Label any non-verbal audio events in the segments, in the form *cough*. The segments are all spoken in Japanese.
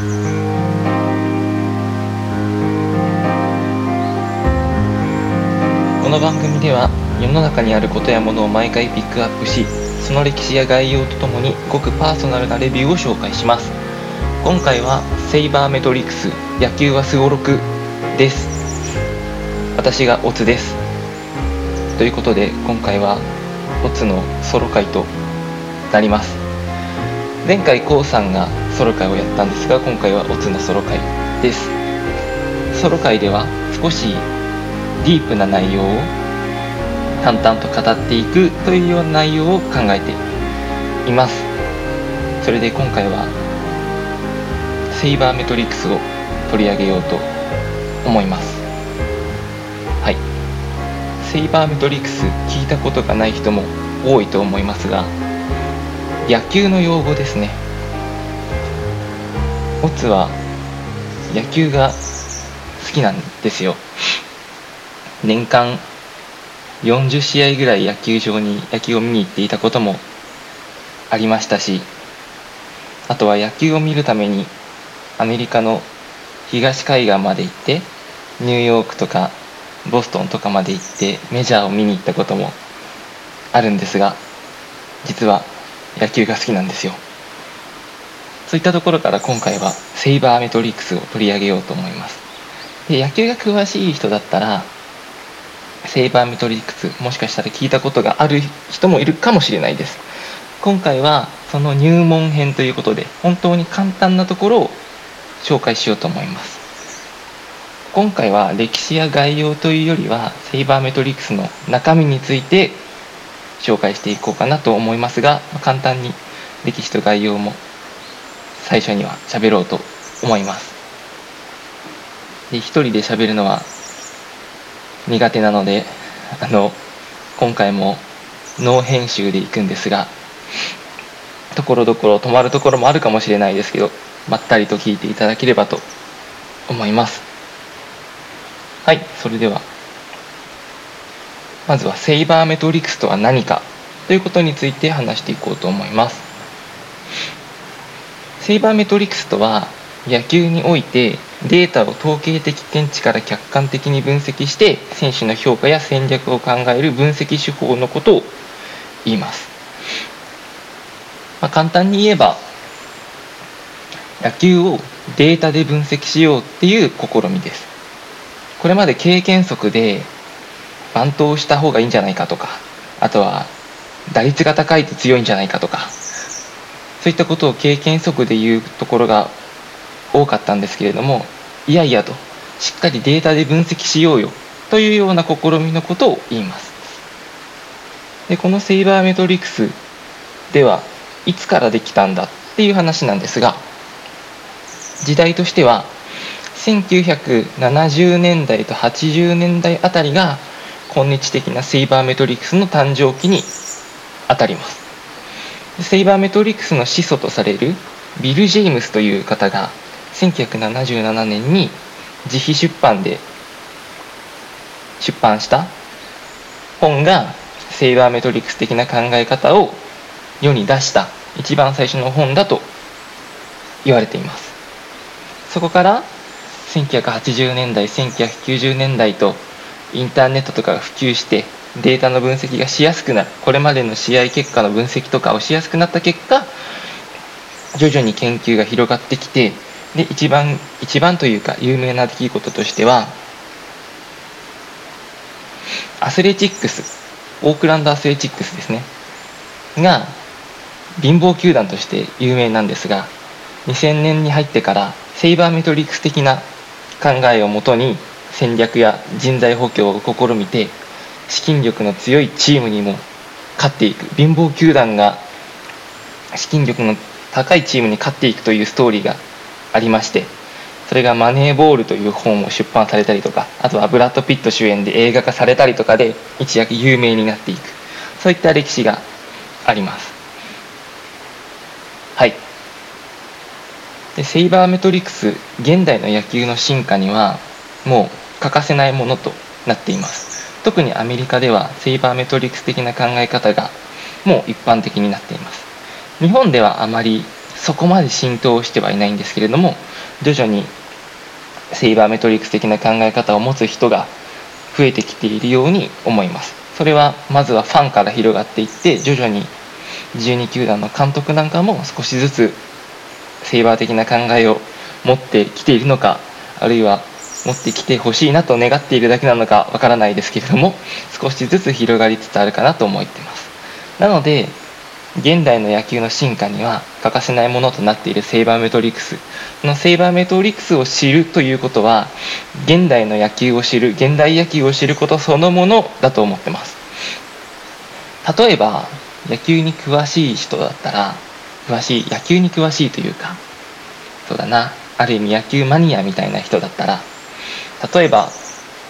この番組では世の中にあることやものを毎回ピックアップしその歴史や概要とともにごくパーソナルなレビューを紹介します。今回はセイバーメトリクス野球はすごろくです。私がオツです。ということで今回はオツのソロ会となります。前回 k o さんがソロ会をやったんですが今回はオツのソロ会です。ソロ会では少しディープな内容を淡々と語っていくというような内容を考えています。それで今回はセイバーメトリックスを取り上げようと思います。はい。セイバーメトリックス聞いたことがない人も多いと思いますが野球の用語ですね。オツは野球が好きなんですよ。年間40試合ぐらい野球場に野球を見に行っていたこともありましたしあとは野球を見るためにアメリカの東海岸まで行ってニューヨークとかボストンとかまで行ってメジャーを見に行ったこともあるんですが実は野球が好きなんですよ。そういったところから今回はセイバーメトリックスを取り上げようと思います。で野球が詳しい人だったらセイバーメトリックスもしかしたら聞いたことがある人もいるかもしれないです。今回はその入門編ということで本当に簡単なところを紹介しようと思います。今回は歴史や概要というよりはセイバーメトリックスの中身について紹介していこうかなと思いますが簡単に歴史と概要も最初には喋ろうと思います。で一人で喋るのは苦手なのであの今回もノー編集でいくんですがところどころ止まるところもあるかもしれないですけどまったりと聞いていただければと思います。はいそれではまずはセイバーメトリクスとは何かということについて話していこうと思います。セイバーメトリクスとは野球においてデータを統計的見地から客観的に分析して選手の評価や戦略を考える分析手法のことを言います、まあ、簡単に言えば野球をデータで分析しようっていう試みです。これまで経験則でバントをした方がいいんじゃないかとかあとは打率が高いと強いんじゃないかとかそういったことを経験則で言うところが多かったんですけれどもいやいやとしっかりデータで分析しようよというような試みのことを言います。でこのセイバーメトリクスではいつからできたんだっていう話なんですが時代としては1970年代と80年代あたりが今日的なセイバーメトリクスの誕生期にあたります。セイバーメトリックスの始祖とされるビル・ジェイムスという方が1977年に自費出版で出版した本がセイバーメトリックス的な考え方を世に出した一番最初の本だと言われています。そこから1980年代1990年代とインターネットとかが普及してデータの分析がしやすくなる。これまでの試合結果の分析とかをしやすくなった結果徐々に研究が広がってきてで一番一番というか有名な出来事としてはアスレチックスオークランドアスレチックスですね。が貧乏球団として有名なんですが2000年に入ってからセイバーメトリックス的な考えをもとに戦略や人材補強を試みて資金力の強いチームにも勝っていく。貧乏球団が資金力の高いチームに勝っていくというストーリーがありましてそれが「マネーボール」という本を出版されたりとかあとはブラッド・ピット主演で映画化されたりとかで一躍有名になっていく。そういった歴史があります。はい。でセイバーメトリクス現代の野球の進化にはもう欠かせないものとなっています。特にアメリカではセイバーメトリックス的な考え方がもう一般的になっています。日本ではあまりそこまで浸透してはいないんですけれども徐々にセイバーメトリックス的な考え方を持つ人が増えてきているように思います。それはまずはファンから広がっていって徐々に12球団の監督なんかも少しずつセイバー的な考えを持ってきているのかあるいは持ってきてほしいなと願っているだけなのかわからないですけれども少しずつ広がりつつあるかなと思っています。なので現代の野球の進化には欠かせないものとなっているセイバーメトリクス。このセイバーメトリクスを知るということは現代の野球を知る現代野球を知ることそのものだと思ってます。例えば野球に詳しい人だったら詳しい野球に詳しいというかそうだなある意味野球マニアみたいな人だったら例えば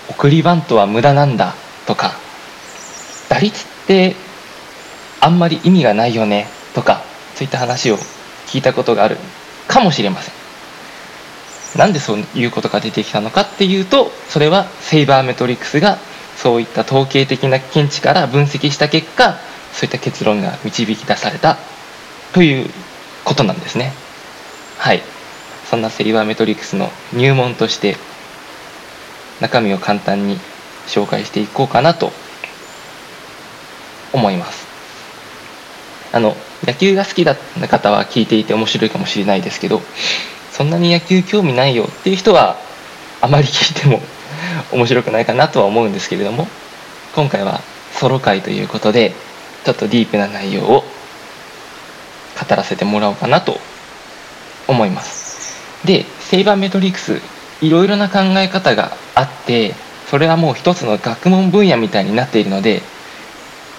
送りバントは無駄なんだとか打率ってあんまり意味がないよねとかそういった話を聞いたことがあるかもしれません。なんでそういうことが出てきたのかっていうとそれはセイバーメトリックスがそういった統計的な見地から分析した結果そういった結論が導き出されたということなんですね。はい。そんなセイバーメトリックスの入門として中身を簡単に紹介していこうかなと思います。あの野球が好きだった方は聞いていて面白いかもしれないですけどそんなに野球興味ないよっていう人はあまり聞いても *laughs* 面白くないかなとは思うんですけれども今回はソロ会ということでちょっとディープな内容を語らせてもらおうかなと思います。でセイバーメトリックスいろいろな考え方があってそれはもう一つの学問分野みたいになっているので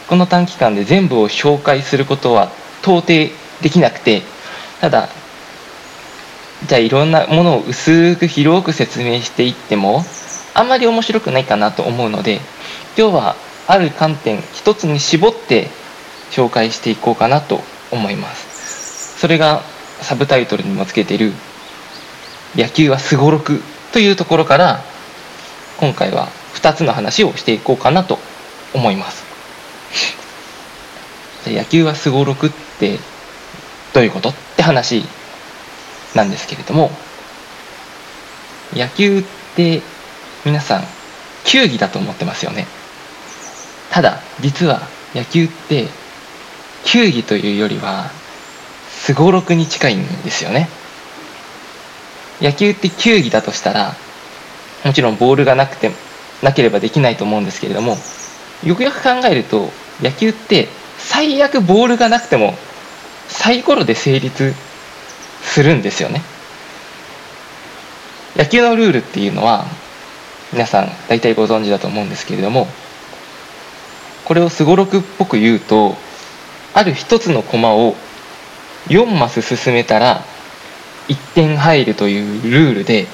この短期間で全部を紹介することは到底できなくてただじゃあいろんなものを薄く広く説明していってもあんまり面白くないかなと思うので今日はある観点一つに絞って紹介していこうかなと思います。それがサブタイトルにもつけている野球はすごろくというところから今回は2つの話をしていこうかなと思います。野球はすごろくってどういうことって話なんですけれども野球って皆さん球技だと思ってますよね。ただ実は野球って球技というよりはすごろくに近いんですよね。野球って球技だとしたらもちろんボールがなくてなければできないと思うんですけれどもよくよく考えると野球って最悪ボールがなくてもサイコロで成立するんですよね。野球のルールっていうのは皆さん大体ご存知だと思うんですけれどもこれをすごろくっぽく言うとある一つの駒を4マス進めたら1点入るというルールで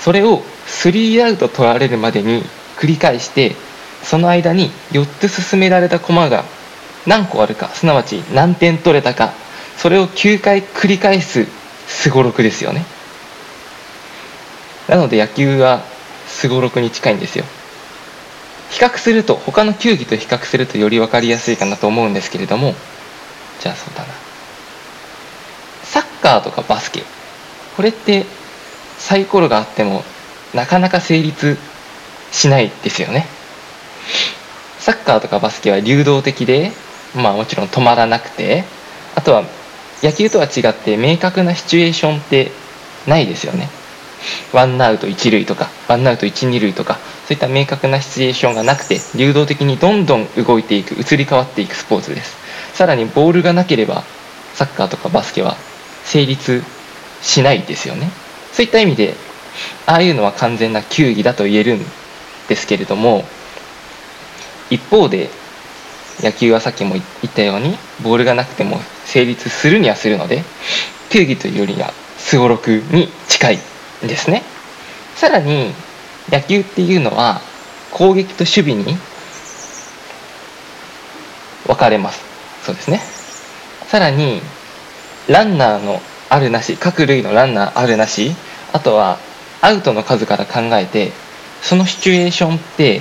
それを3アウト取られるまでに繰り返してその間に4つ進められた駒が何個あるかすなわち何点取れたかそれを9回繰り返すすごろくですよね。なので野球はすごろくに近いんですよ。比較すると他の球技と比較するとより分かりやすいかなと思うんですけれどもじゃあそうだな。サッカーとかバスケこれってサイコロがあってもなかなか成立しないですよね。サッカーとかバスケは流動的でまあもちろん止まらなくてあとは野球とは違って明確なシチュエーションってないですよね。ワンアウト1塁とかワンアウト1、2塁とかそういった明確なシチュエーションがなくて流動的にどんどん動いていく移り変わっていくスポーツです。さらにボールがなければサッカーとかバスケは成立しないですよね。そういった意味でああいうのは完全な球技だと言えるんですけれども一方で野球はさっきも言ったようにボールがなくても成立するにはするので球技というよりはすごろくに近いんですね。さらに野球っていうのは攻撃と守備に分かれます。そうですね。さらにランナーのあるなし各類のランナーあるなしあとはアウトの数から考えてそのシチュエーションって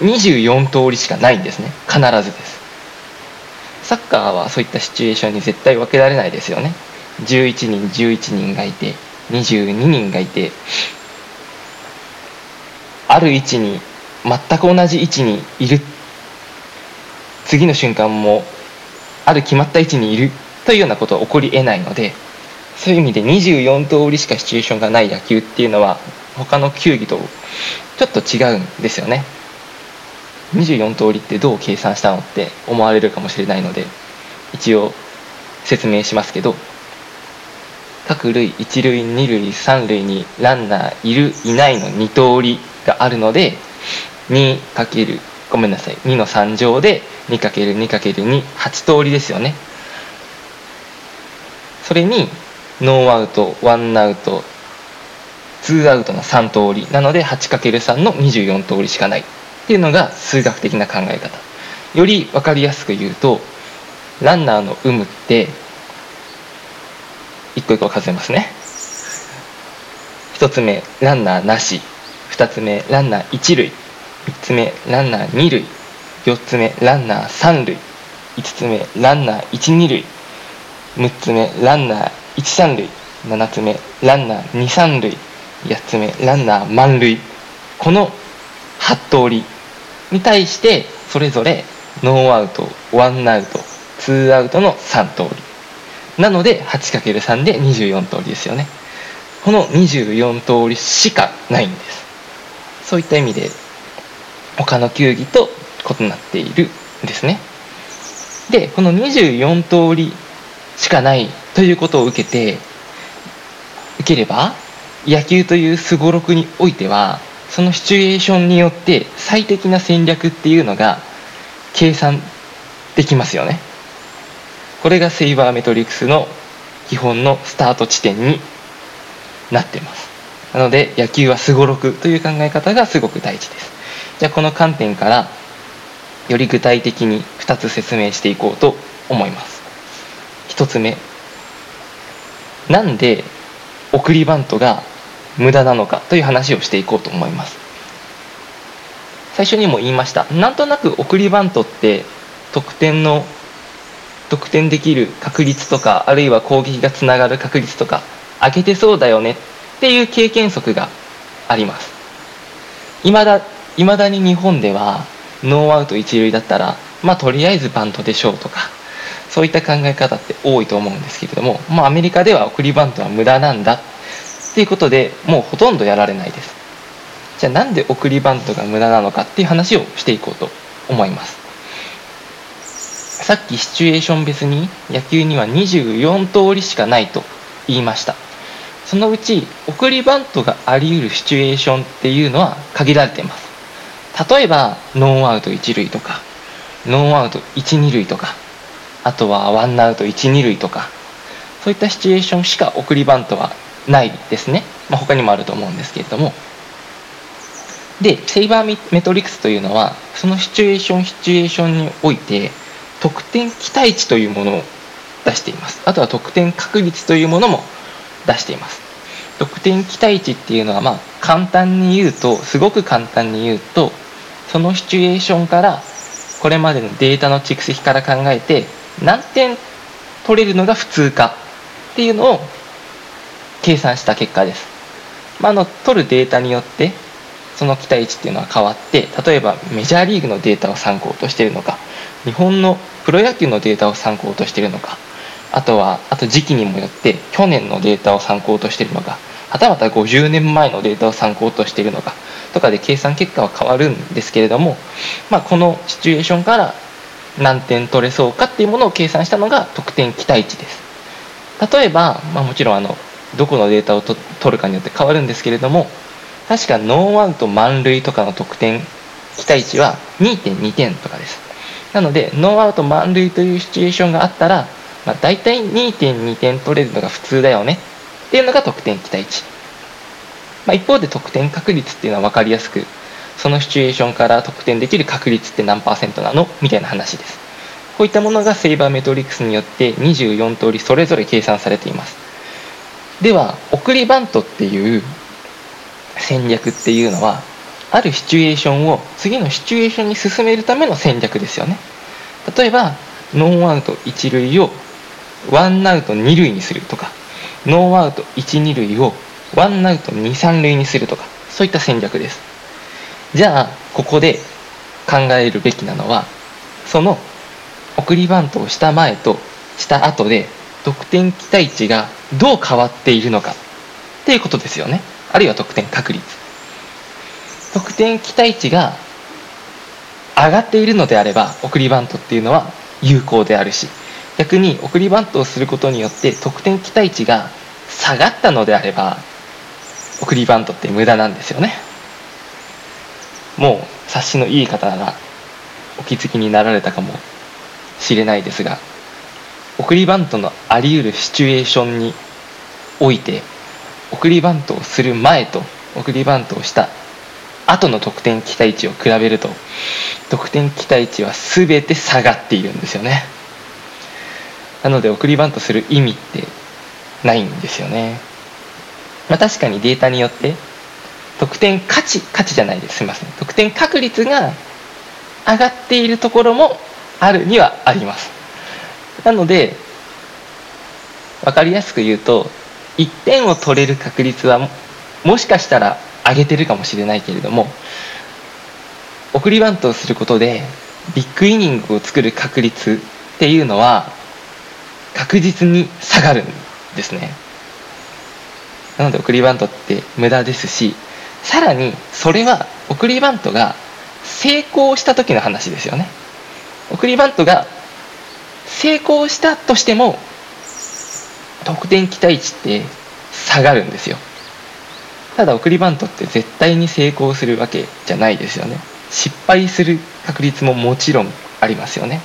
24通りしかないんですね。必ずです。サッカーはそういったシチュエーションに絶対分けられないですよね。11人11人がいて22人がいてある位置に全く同じ位置にいる。次の瞬間もある決まった位置にいるというようなことは起こりえないのでそういう意味で24通りしかシチュエーションがない野球っていうのは他の球技とちょっと違うんですよね。24通りってどう計算したのって思われるかもしれないので一応説明しますけど各塁1塁2塁3塁にランナーいるいないの2通りがあるので 2× ごめんなさい2の3乗で 2×2×2 8通りですよね。それにノーアウトワンアウトツーアウトの3通りなので 8×3 の24通りしかない。っていうのが数学的な考え方。より分かりやすく言うとランナーの有無って一個一個数えますね。1つ目ランナーなし。2つ目ランナー1塁。3つ目ランナー2塁。4つ目ランナー3塁。5つ目ランナー12塁。6つ目ランナー13塁7つ目ランナー23塁8つ目ランナー満塁この8通りに対してそれぞれノーアウトワンアウトツーアウトの3通り。なので 8×3 で24通りですよね。この24通りしかないんです。そういった意味で他の球技と異なっているんですね。でこの24通りしかないということを受けて受ければ野球というすごろくにおいてはそのシチュエーションによって最適な戦略っていうのが計算できますよね。これがセイバーメトリクスの基本のスタート地点になってます。なので野球はすごろくという考え方がすごく大事です。じゃあこの観点からより具体的に2つ説明していこうと思います。1つ目なんで送りバントが無駄なのかという話をしていこうと思います。最初にも言いました。なんとなく送りバントって得点の得点できる確率とかあるいは攻撃がつながる確率とか上げてそうだよねっていう経験則があります。いまだ未だに日本ではノーアウト一塁だったらまあとりあえずバントでしょうとかそういった考え方って多いと思うんですけれども、まあ、アメリカでは送りバントは無駄なんだっていうことでもうほとんどやられないです。じゃあなんで送りバントが無駄なのかっていう話をしていこうと思います。さっきシチュエーション別に野球には24通りしかないと言いました。そのうち送りバントがあり得るシチュエーションっていうのは限られています。例えばノーアウト1塁とかノーアウト12塁とかあとはワンアウト12塁とかそういったシチュエーションしか送りバントはないですね、まあ、他にもあると思うんですけれども。でセイバーメトリクスというのはそのシチュエーションシチュエーションにおいて得点期待値というものを出しています。あとは得点確率というものも出しています。得点期待値っていうのはまあ簡単に言うとすごく簡単に言うとそのシチュエーションからこれまでのデータの蓄積から考えて何点取れるのが普通かっていうのを計算した結果です、まあ、の取るデータによってその期待値っていうのは変わって例えばメジャーリーグのデータを参考としてるのか日本のプロ野球のデータを参考としてるのかあとはあと時期にもよって去年のデータを参考としてるのかはたまた50年前のデータを参考としてるのかとかで計算結果は変わるんですけれども、まあ、このシチュエーションから何点取れそうかっていうものを計算したのが得点期待値です。例えば、まあ、もちろんあのどこのデータを取るかによって変わるんですけれども確かノーアウト満塁とかの得点期待値は2.2点とかです。なのでノーアウト満塁というシチュエーションがあったら、まあ、大体2.2点取れるのが普通だよね。っていうのが得点期待値、まあ、一方で得点確率っていうのは分かりやすくそのシチュエーションから得点できる確率って何パーセントなの？みたいな話です。こういったものがセイバーメトリックスによって24通りそれぞれ計算されています。では送りバントっていう戦略っていうのはあるシチュエーションを次のシチュエーションに進めるための戦略ですよね。例えばノーアウト1塁をワンアウト2塁にするとかノーアウト1、2塁をワンアウト2、3塁にするとかそういった戦略です。じゃあここで考えるべきなのはその送りバントをした前とした後で得点期待値がどう変わっているのかっていうことですよね。あるいは得点確率。得点期待値が上がっているのであれば送りバントっていうのは有効であるし逆に送りバントをすることによって得点期待値が下がったのであれば送りバントって無駄なんですよね。もう察しのいい方ならお気づきになられたかもしれないですが送りバントのあり得るシチュエーションにおいて送りバントをする前と送りバントをした後の得点期待値を比べると得点期待値は全て下がっているんですよね。なので送りバントする意味ってないんですよね。まあ確かにデータによって得点価値価値じゃないです。すみません。得点確率が上がっているところもあるにはあります。なので分かりやすく言うと1点を取れる確率はもしかしたら上げてるかもしれないけれども送りバントをすることでビッグイニングを作る確率っていうのは確実に下がるんですね。なので送りバントって無駄ですしさらにそれは送りバントが成功した時の話ですよね。送りバントが成功したとしても得点期待値って下がるんですよ。ただ送りバントって絶対に成功するわけじゃないですよね。失敗する確率ももちろんありますよね。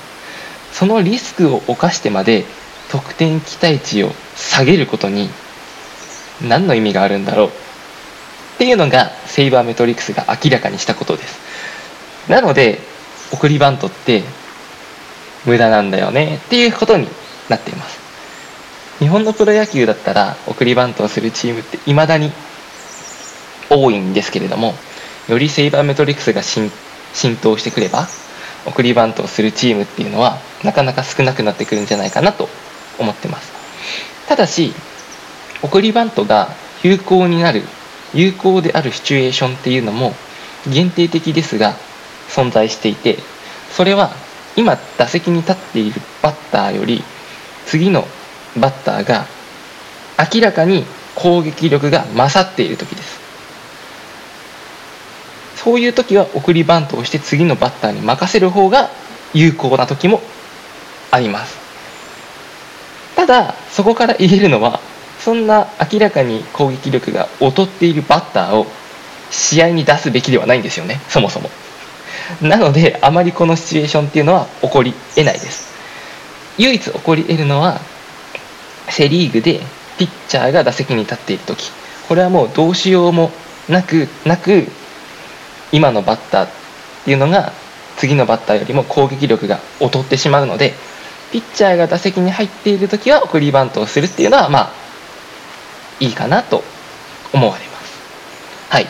そのリスクを冒してまで得点期待値を下げることに何の意味があるんだろう。っていうのがセイバーメトリックスが明らかにしたことです。なので送りバントって無駄なんだよねっていうことになっています。日本のプロ野球だったら送りバントをするチームっていまだに多いんですけれどもよりセイバーメトリックスが浸透してくれば送りバントをするチームっていうのはなかなか少なくなってくるんじゃないかなと思ってます。ただし送りバントが有効になる有効であるシチュエーションっていうのも限定的ですが存在していてそれは今打席に立っているバッターより次のバッターが明らかに攻撃力が勝っている時です。そういう時は送りバントをして次のバッターに任せる方が有効な時もあります。ただそこから言えるのはそんな明らかに攻撃力が劣っているバッターを試合に出すべきではないんですよね。そもそも。なのであまりこのシチュエーションっていうのは起こり得ないです。唯一起こり得るのはセ・リーグでピッチャーが打席に立っている時。これはもうどうしようもなくなく今のバッターっていうのが次のバッターよりも攻撃力が劣ってしまうのでピッチャーが打席に入っている時は送りバントをするっていうのはまあいいかなと思われます。はい。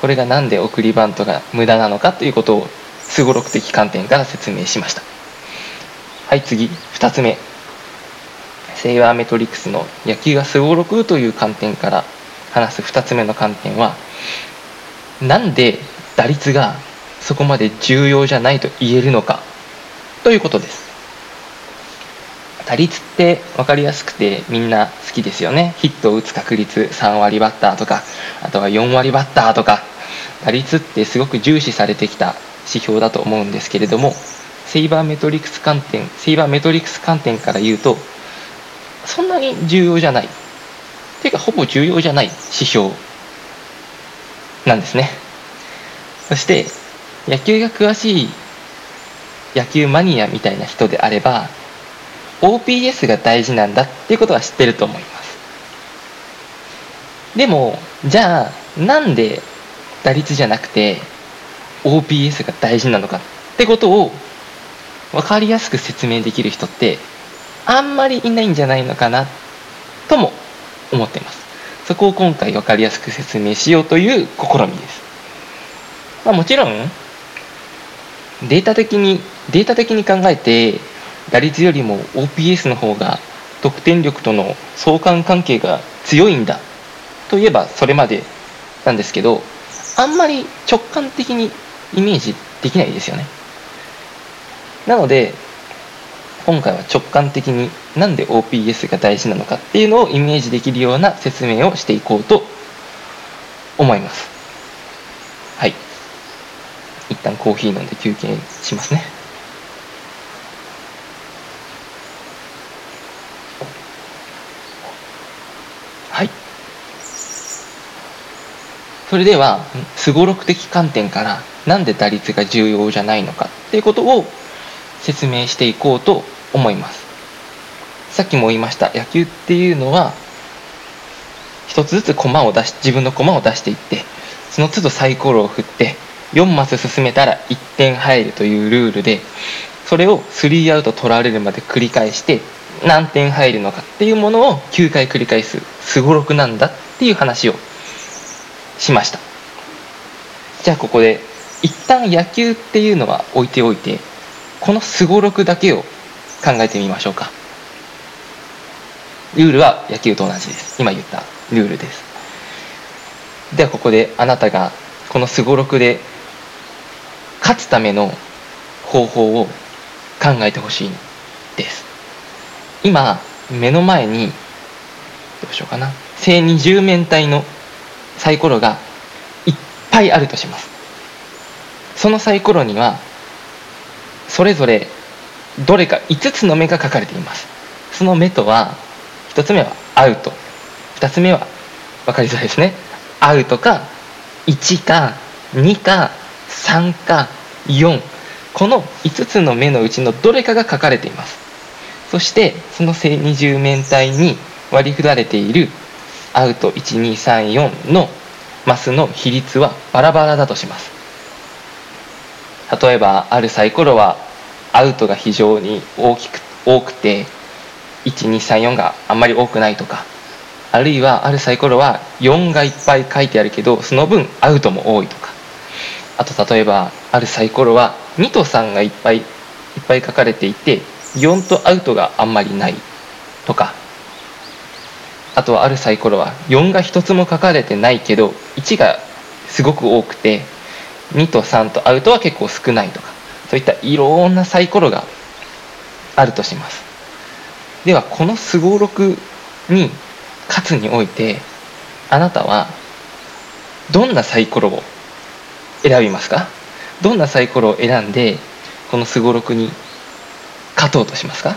これが何で送りバントが無駄なのかということをすごろく的観点から説明しました。はい次。2つ目。セイワーメトリクスの野球がすごろくという観点から話す2つ目の観点はなんで打率がそこまで重要じゃないと言えるのかということです。打率って分かりやすくてみんな好きですよね。ヒットを打つ確率3割バッターとかあとは4割バッターとか打率ってすごく重視されてきた指標だと思うんですけれどもセイバーメトリクス観点セイバーメトリクス観点から言うとそんなに重要じゃない。ていうかほぼ重要じゃない指標なんですね。そして野球が詳しい野球マニアみたいな人であれば OPS が大事なんだっていうことは知ってると思います。でもじゃあなんで打率じゃなくて OPS が大事なのかってことを分かりやすく説明できる人ってあんまりいないんじゃないのかなとも思っています。そこを今回分かりやすく説明しようという試みです、まあ、もちろんデータ的にデータ的に考えて打率よりも OPS の方が得点力との相関関係が強いんだといえばそれまでなんですけどあんまり直感的にイメージできないですよね。なので今回は直感的になんで OPS が大事なのかっていうのをイメージできるような説明をしていこうと思います。はい。一旦コーヒー飲んで休憩しますねはいそれではすごろく的観点からなんで打率が重要じゃないのかっていうことを説明していこうと思います。さっきも言いました野球っていうのは一つずつ駒を出し自分の駒を出していってその都度サイコロを振って4マス進めたら1点入るというルールでそれを3アウト取られるまで繰り返して何点入るのかっていうものを9回繰り返すすごろくなんだっていう話をしました。じゃあここで一旦野球っていうのは置いておいてこのすごろくだけを考えてみましょうか。ルールは野球と同じです。今言ったルールです。ではここであなたがこのすごろくで勝つための方法を考えてほしいです。今目の前にどうしようかな。正二十面体のサイコロがいっぱいあるとします。そのサイコロにはそれぞれどれか5つの目が書かれています。その目とは1つ目はアウト。2つ目は分かりづらいですね。アウトか1か2か3か4この5つの目のうちのどれかが書かれています。そしてその正二十面体に割り振られているアウト1234のマスの比率はバラバラだとします。例えばあるサイコロはアウトが非常に大きく多くて1234があんまり多くないとかあるいはあるサイコロは4がいっぱい書いてあるけどその分アウトも多いとか。あと例えばあるサイコロは2と3がいっぱいいっぱい書かれていて4とアウトがあんまりないとか。あとはあるサイコロは4が1つも書かれてないけど1がすごく多くて2と3とアウトは結構少ないとかそういったいろんなサイコロがあるとします。ではこのすごろくに勝つにおいてあなたはどんなサイコロを選びますか？どんなサイコロを選んでこのすごろくに勝とうとしますか？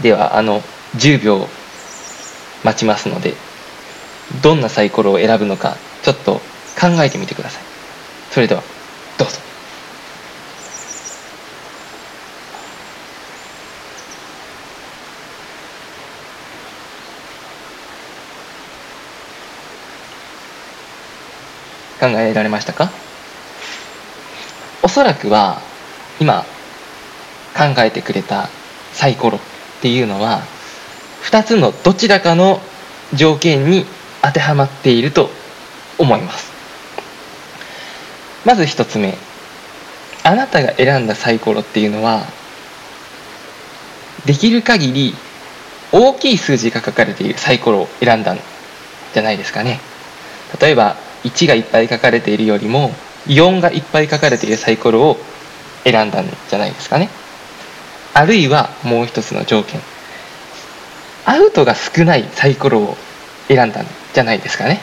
ではあの10秒待ちますのでどんなサイコロを選ぶのかちょっと考えてみてください。それではどうぞ。考えられましたか？おそらくは今考えてくれたサイコロっていうのは2つのどちらかの条件に当てはまっていると思います。まず1つ目。あなたが選んだサイコロっていうのはできる限り大きい数字が書かれているサイコロを選んだんじゃないですかね。例えば1がいっぱい書かれているよりも4がいっぱい書かれているサイコロを選んだんじゃないですかね。あるいはもう一つの条件。アウトが少ないサイコロを選んだんじゃないですかね。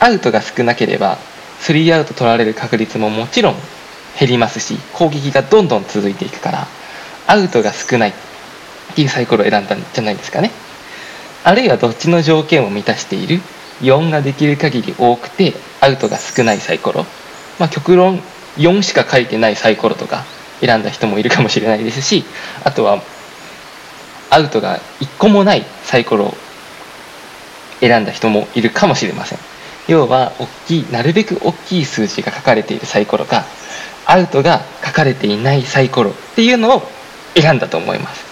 アウトが少なければ3アウト取られる確率ももちろん減りますし攻撃がどんどん続いていくからアウトが少ないっていうサイコロを選んだんじゃないですかね。あるいはどっちの条件を満たしている4ができる限り多くてアウトが少ないサイコロ。まあ極論4しか書いてないサイコロとか選んだ人もいるかもしれないですしあとはアウトが1個もないサイコロを選んだ人もいるかもしれません。要は大きいなるべく大きい数字が書かれているサイコロかアウトが書かれていないサイコロっていうのを選んだと思います。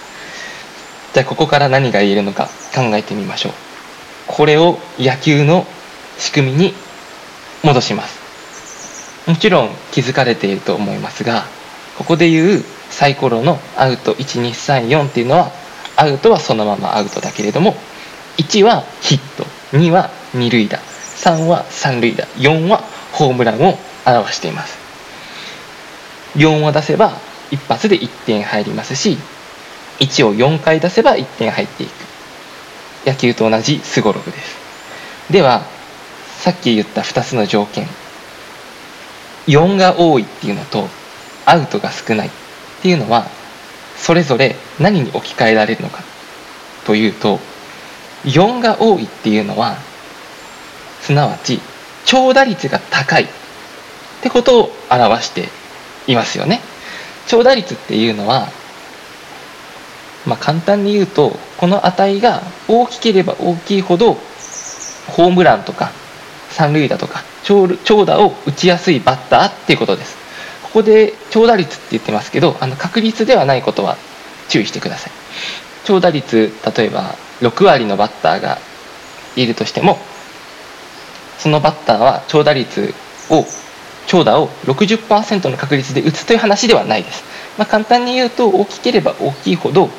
じゃあここから何が言えるのか考えてみましょう。これを野球の仕組みに戻します。もちろん気づかれていると思いますがここでいうサイコロのアウト1234っていうのはアウトはそのままアウトだけれども1はヒット2は二塁打3は三塁打4はホームランを表しています。4を出せば一発で1点入りますし1を4回出せば1点入っていく。野球と同じすごろくです。ではさっき言った2つの条件4が多いっていうのとアウトが少ないっていうのはそれぞれ何に置き換えられるのかというと4が多いっていうのはすなわち長打率が高いってことを表していますよね。長打率っていうのはまあ簡単に言うとこの値が大きければ大きいほどホームランとか三塁打とか長打を打ちやすいバッターっていうことです。ここで長打率って言ってますけどあの確率ではないことは注意してください。長打率例えば6割のバッターがいるとしてもそのバッターは長打率を長打を60%の確率で打つという話ではないです、まあ、簡単に言うと大きければ大きいほど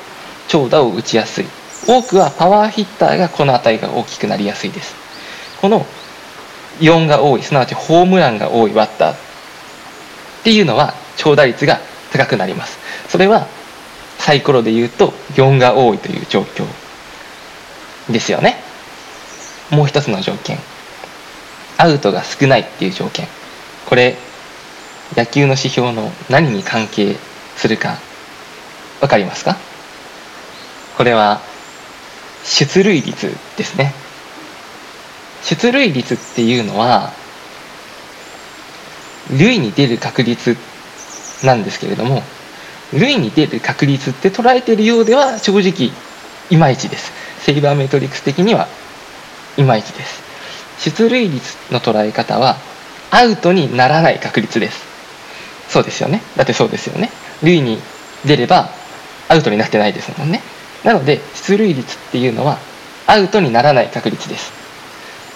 長打を打ちやすい。多くはパワーヒッターがこの値が大きくなりやすいです。この4が多いすなわちホームランが多いバッター。っていうのは長打率が高くなります。それはサイコロで言うと4が多いという状況ですよね。もう一つの条件。アウトが少ないっていう条件。これ野球の指標の何に関係するか分かりますか？これは出塁率ですね。出塁率っていうのは塁に出る確率なんですけれども塁に出る確率って捉えてるようでは正直いまいちです。セイバーメトリクス的にはいまいちです。出塁率の捉え方はアウトにならない確率です。そうですよね。だってそうですよね。塁に出ればアウトになってないですもんね。なので出塁率っていうのはアウトにならない確率です。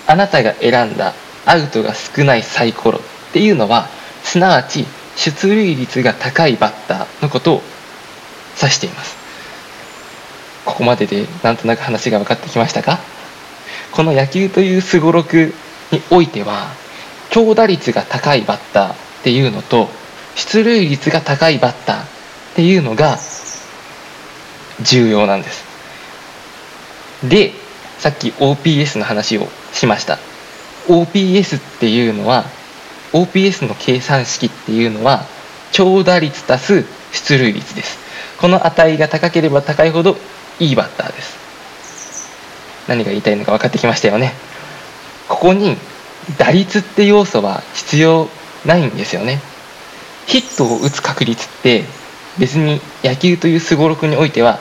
あなたが選んだアウトが少ないサイコロっていうのはすなわち出塁率が高いバッターのことを指しています。ここまででなんとなく話が分かってきましたか？この野球というすごろくにおいては長打率が高いバッターっていうのと出塁率が高いバッターっていうのが重要なんです。でさっき OPS の話をしました。OPS っていうのは OPS の計算式っていうのは長打率足す出塁率です。この値が高ければ高いほどいいバッターです。何が言いたいのか分かってきましたよね。ここに打率って要素は必要ないんですよね。ヒットを打つ確率って別に野球というすごろくにおいては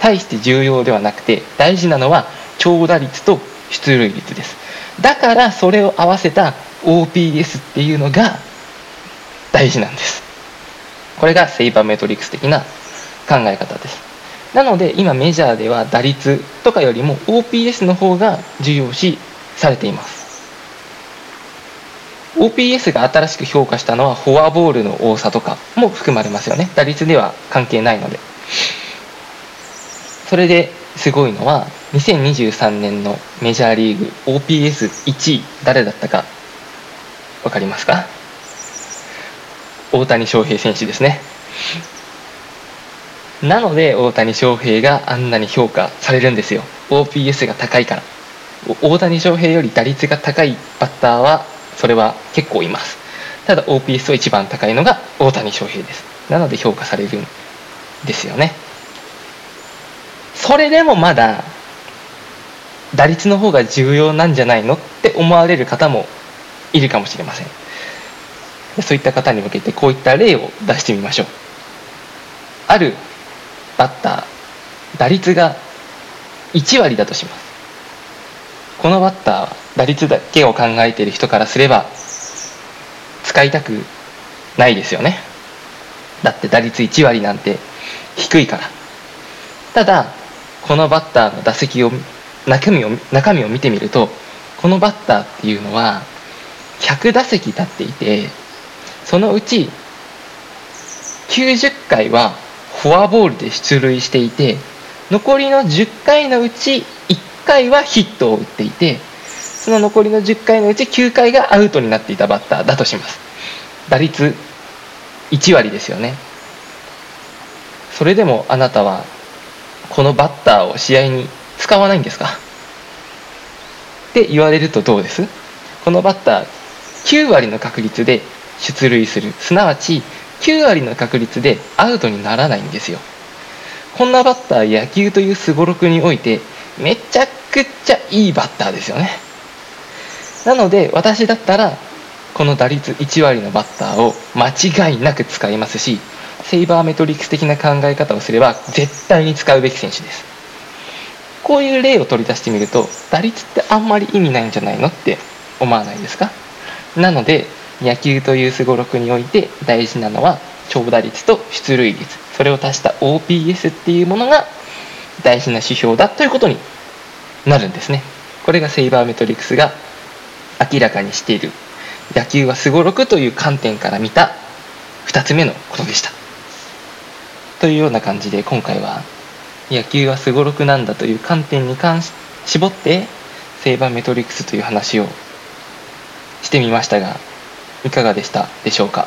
大して重要ではなくて大事なのは長打率と出塁率です。だからそれを合わせた OPS っていうのが大事なんです。これがセイバーメトリックス的な考え方です。なので今メジャーでは打率とかよりも OPS の方が重要視されています。OPS が新しく評価したのはフォアボールの多さとかも含まれますよね。打率では関係ないので。それですごいのは2023年のメジャーリーグ OPS1 位誰だったか分かりますか？大谷翔平選手ですね。なので大谷翔平があんなに評価されるんですよ。OPS が高いから。大谷翔平より打率が高いバッターはそれは結構います。ただ OPS は一番高いのが大谷翔平です。なので評価されるんですよね。それでもまだ打率の方が重要なんじゃないの？って思われる方もいるかもしれません。そういった方に向けてこういった例を出してみましょう。あるバッター打率が1割だとします。このバッターは打率だけを考えている人からすれば使いたくないですよね。だって打率1割なんて低いから。ただこのバッターの打席を中身を中身を見てみるとこのバッターっていうのは100打席立っていてそのうち90回はフォアボールで出塁していて残りの10回のうち1回はヒットを打っていてその残りの10回のうち9回がアウトになっていたバッターだとします。打率1割ですよね。それでもあなたはこのバッターを試合に使わないんですか？って言われるとどうです？このバッター9割の確率で出塁する。すなわち9割の確率でアウトにならないんですよ。こんなバッター野球というすごろくにおいてめちゃくちゃいいバッターですよね。なので私だったらこの打率1割のバッターを間違いなく使いますしセイバーメトリックス的な考え方をすれば絶対に使うべき選手です。こういう例を取り出してみると打率ってあんまり意味ないんじゃないのって思わないですか？なので野球というすごろくにおいて大事なのは長打率と出塁率。それを足した OPS っていうものが大事な指標だということになるんですね。これがセイバーメトリックスが明らかにしている。野球はすごろくという観点から見た2つ目のことでした。というような感じで今回は野球はすごろくなんだという観点に関し絞ってセイバーメトリックスという話をしてみましたがいかがでした？でしょうか？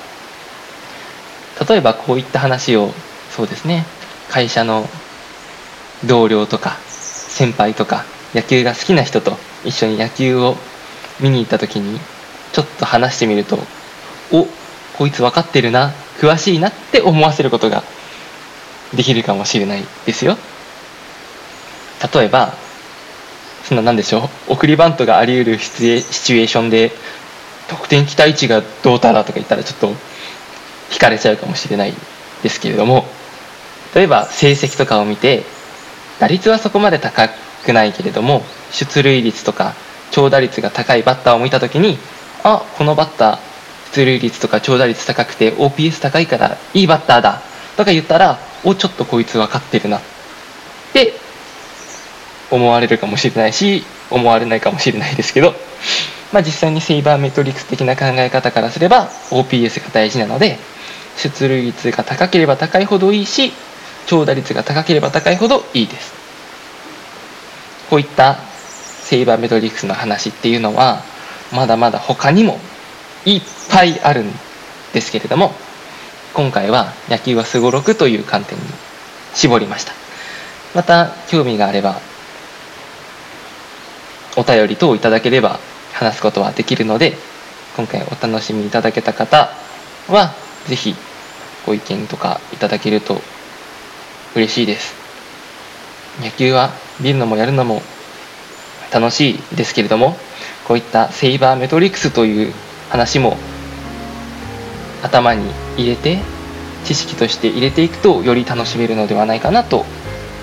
例えばこういった話をそうですね会社の同僚とか先輩とか野球が好きな人と一緒に野球を見に行った時にちょっと話してみるとおこいつ分かってるな詳しいなって思わせることができるかもしれないですよ。例えばそんな何でしょう送りバントがあり得るシチュエーションで得点期待値がどうたらとか言ったらちょっと惹かれちゃうかもしれないですけれども例えば成績とかを見て打率はそこまで高くないけれども出塁率とか長打率が高いバッターを見た時にあこのバッター出塁率とか長打率高くて OPS 高いからいいバッターだとか言ったらおちょっとこいつ分かってるな。って思われるかもしれないし思われないかもしれないですけどまあ、実際にセイバーメトリックス的な考え方からすれば OPS が大事なので出塁率が高ければ高いほどいいし長打率が高ければ高いほどいいです。こういったセイバーメトリックスの話っていうのはまだまだ他にもいっぱいあるんですけれども今回は野球はすごろくという観点に絞りました。また興味があればお便り等いただければ話すことはできるので今回お楽しみいただけた方は是非ご意見とかいただけると嬉しいです。野球は見るのもやるのも楽しいですけれどもこういったセイバーメトリクスという話も頭に入れて知識として入れていくとより楽しめるのではないかなと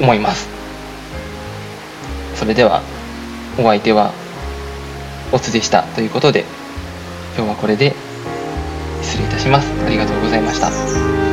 思います。それではお相手はオツでしたということで今日はこれで失礼いたします。ありがとうございました。